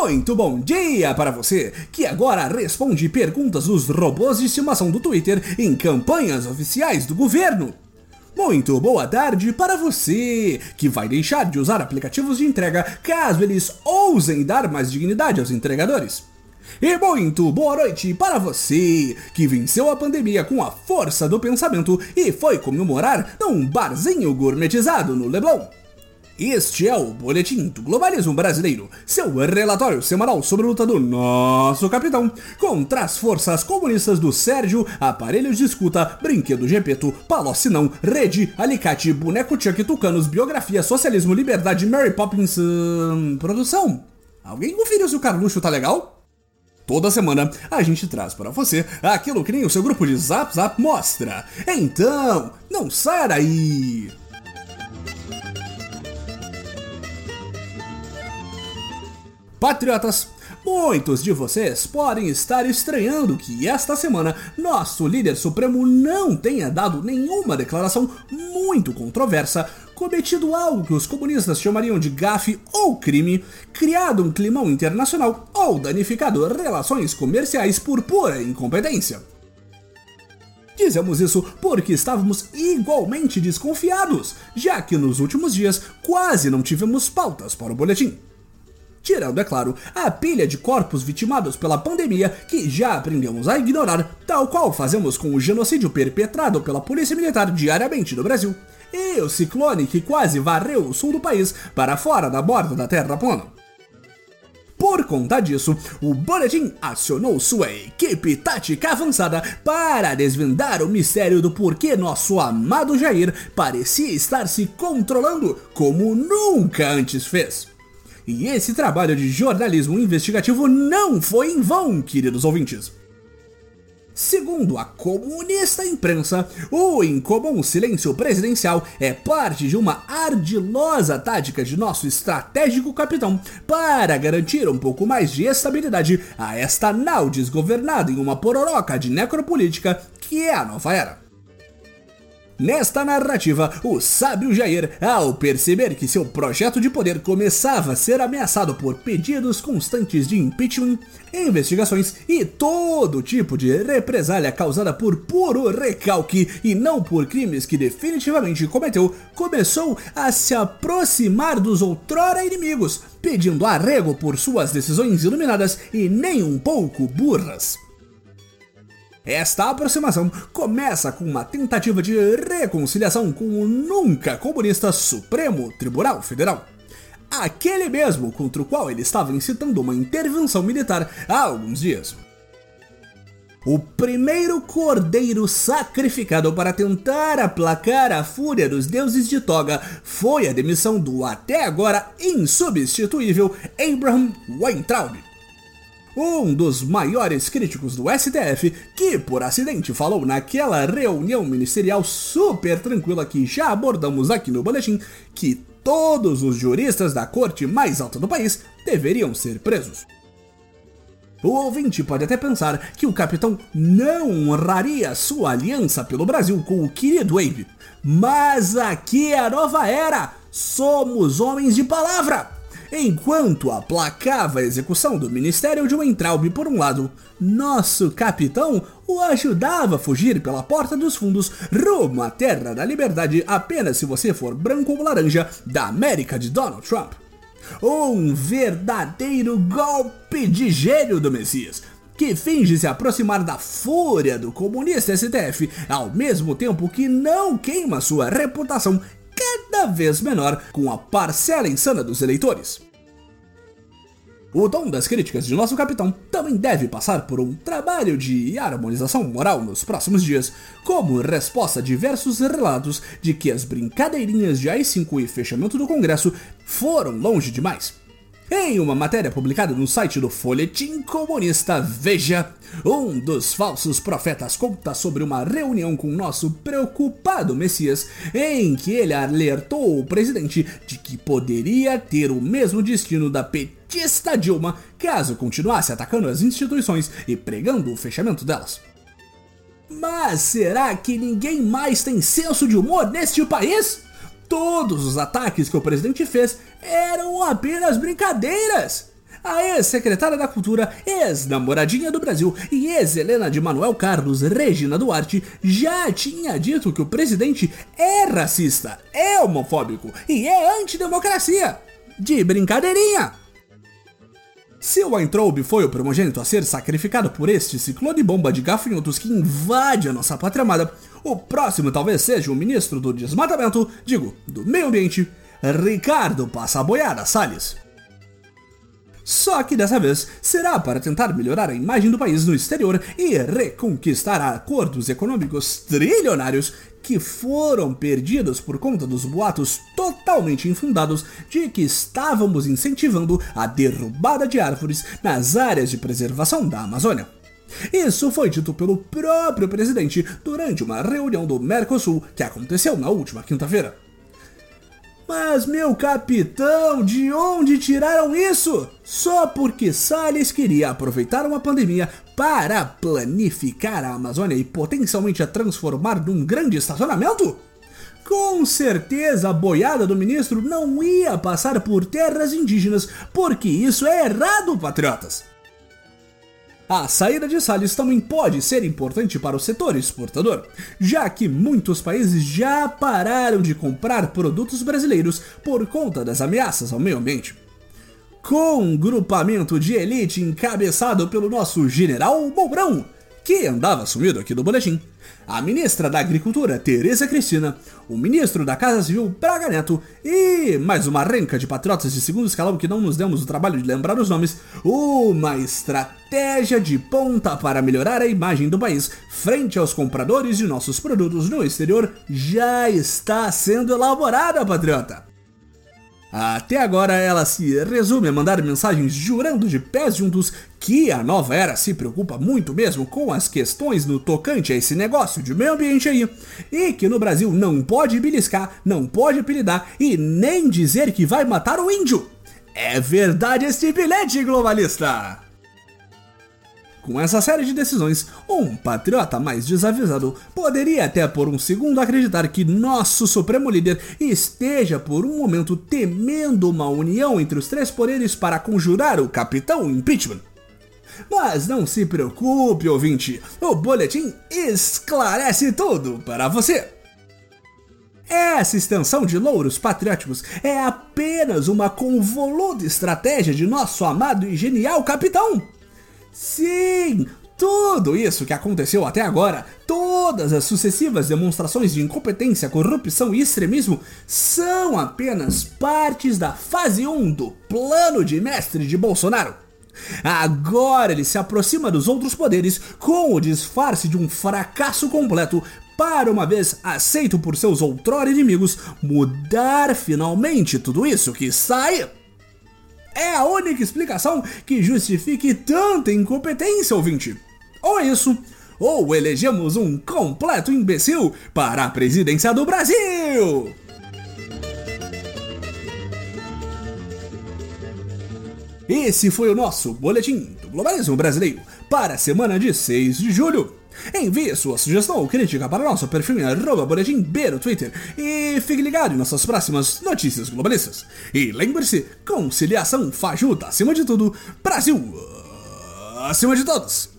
Muito bom dia para você que agora responde perguntas dos robôs de estimação do Twitter em campanhas oficiais do governo. Muito boa tarde para você que vai deixar de usar aplicativos de entrega caso eles ousem dar mais dignidade aos entregadores. E muito boa noite para você que venceu a pandemia com a força do pensamento e foi comemorar num barzinho gourmetizado no Leblon. Este é o Boletim do Globalismo Brasileiro, seu relatório semanal sobre a luta do nosso capitão contra as forças comunistas do Sérgio, aparelhos de escuta, brinquedo Gepeto, Palocci Rede, Alicate, Boneco Chuck, Tucanos, Biografia, Socialismo, Liberdade, Mary Poppins... Hum, produção? Alguém conferiu se o Carluxo tá legal? Toda semana a gente traz para você aquilo que nem o seu grupo de Zap Zap mostra. Então, não saia daí! Patriotas, muitos de vocês podem estar estranhando que esta semana nosso líder supremo não tenha dado nenhuma declaração muito controversa, cometido algo que os comunistas chamariam de gafe ou crime, criado um climão internacional ou danificado relações comerciais por pura incompetência. Dizemos isso porque estávamos igualmente desconfiados, já que nos últimos dias quase não tivemos pautas para o boletim tirando, é claro, a pilha de corpos vitimados pela pandemia que já aprendemos a ignorar, tal qual fazemos com o genocídio perpetrado pela Polícia Militar diariamente no Brasil, e o ciclone que quase varreu o sul do país para fora da borda da Terra plana. Por conta disso, o Boletim acionou sua equipe tática avançada para desvendar o mistério do porquê nosso amado Jair parecia estar se controlando como nunca antes fez. E esse trabalho de jornalismo investigativo não foi em vão, queridos ouvintes. Segundo a comunista imprensa, o incomum silêncio presidencial é parte de uma ardilosa tática de nosso estratégico capitão para garantir um pouco mais de estabilidade a esta nau desgovernada em uma pororoca de necropolítica que é a nova era. Nesta narrativa, o sábio Jair, ao perceber que seu projeto de poder começava a ser ameaçado por pedidos constantes de impeachment, investigações e todo tipo de represália causada por puro recalque e não por crimes que definitivamente cometeu, começou a se aproximar dos outrora inimigos, pedindo arrego por suas decisões iluminadas e nem um pouco burras. Esta aproximação começa com uma tentativa de reconciliação com o nunca comunista Supremo Tribunal Federal. Aquele mesmo contra o qual ele estava incitando uma intervenção militar há alguns dias. O primeiro cordeiro sacrificado para tentar aplacar a fúria dos deuses de Toga foi a demissão do até agora insubstituível Abraham Weintraub um dos maiores críticos do STF, que por acidente falou naquela reunião ministerial super tranquila que já abordamos aqui no boletim, que todos os juristas da corte mais alta do país deveriam ser presos. O ouvinte pode até pensar que o capitão não honraria sua aliança pelo Brasil com o querido Abe, mas aqui é a nova era! Somos homens de palavra! Enquanto aplacava a execução do Ministério de Weintraub por um lado, nosso capitão o ajudava a fugir pela porta dos fundos rumo à Terra da Liberdade apenas se você for branco ou laranja da América de Donald Trump. Um verdadeiro golpe de gênio do Messias, que finge se aproximar da fúria do comunista STF, ao mesmo tempo que não queima sua reputação cada vez menor com a parcela insana dos eleitores. O tom das críticas de nosso capitão também deve passar por um trabalho de harmonização moral nos próximos dias, como resposta a diversos relatos de que as brincadeirinhas de AI-5 e fechamento do Congresso foram longe demais. Em uma matéria publicada no site do Folhetim Comunista Veja, um dos falsos profetas conta sobre uma reunião com nosso preocupado Messias, em que ele alertou o presidente de que poderia ter o mesmo destino da petista Dilma caso continuasse atacando as instituições e pregando o fechamento delas. Mas será que ninguém mais tem senso de humor neste país? Todos os ataques que o presidente fez eram apenas brincadeiras. A ex-secretária da Cultura, ex-namoradinha do Brasil e ex-Helena de Manuel Carlos Regina Duarte já tinha dito que o presidente é racista, é homofóbico e é antidemocracia. De brincadeirinha! Se o Weintraub foi o primogênito a ser sacrificado por este ciclone bomba de gafanhotos que invade a nossa pátria amada, o próximo talvez seja o ministro do desmatamento, digo, do meio ambiente, Ricardo Passaboiada Salles. Só que dessa vez será para tentar melhorar a imagem do país no exterior e reconquistar acordos econômicos trilionários que foram perdidos por conta dos boatos totalmente infundados de que estávamos incentivando a derrubada de árvores nas áreas de preservação da Amazônia. Isso foi dito pelo próprio presidente durante uma reunião do Mercosul que aconteceu na última quinta-feira. Mas, meu capitão, de onde tiraram isso? Só porque Salles queria aproveitar uma pandemia para planificar a Amazônia e potencialmente a transformar num grande estacionamento? Com certeza a boiada do ministro não ia passar por terras indígenas, porque isso é errado, patriotas! A saída de Salles também pode ser importante para o setor exportador, já que muitos países já pararam de comprar produtos brasileiros por conta das ameaças ao meio ambiente. Com um grupamento de elite encabeçado pelo nosso general Mourão, que andava sumido aqui do boletim, a ministra da Agricultura, Tereza Cristina, o ministro da Casa Civil, Braga Neto, e mais uma renca de patriotas de segundo escalão que não nos demos o trabalho de lembrar os nomes, uma estratégia de ponta para melhorar a imagem do país frente aos compradores de nossos produtos no exterior já está sendo elaborada, patriota. Até agora ela se resume a mandar mensagens jurando de pés juntos que a nova era se preocupa muito mesmo com as questões no tocante a esse negócio de meio ambiente aí, e que no Brasil não pode beliscar, não pode apelidar e nem dizer que vai matar o índio. É verdade este bilhete, globalista! Com essa série de decisões, um patriota mais desavisado poderia até por um segundo acreditar que nosso supremo líder esteja por um momento temendo uma união entre os três poderes para conjurar o capitão impeachment. Mas não se preocupe, ouvinte, o boletim esclarece tudo para você. Essa extensão de louros patrióticos é apenas uma convoluta estratégia de nosso amado e genial capitão Sim! Tudo isso que aconteceu até agora, todas as sucessivas demonstrações de incompetência, corrupção e extremismo, são apenas partes da fase 1 do plano de mestre de Bolsonaro. Agora ele se aproxima dos outros poderes com o disfarce de um fracasso completo para uma vez aceito por seus outrora inimigos mudar finalmente tudo isso que sai é a única explicação que justifique tanta incompetência, ouvinte. Ou isso, ou elegemos um completo imbecil para a presidência do Brasil! Esse foi o nosso Boletim do Globalismo Brasileiro para a semana de 6 de julho. Envie sua sugestão ou crítica para nosso perfil em arroba boletim B no Twitter e fique ligado em nossas próximas notícias globalistas. E lembre-se, conciliação fajuta acima de tudo, Brasil acima de todos!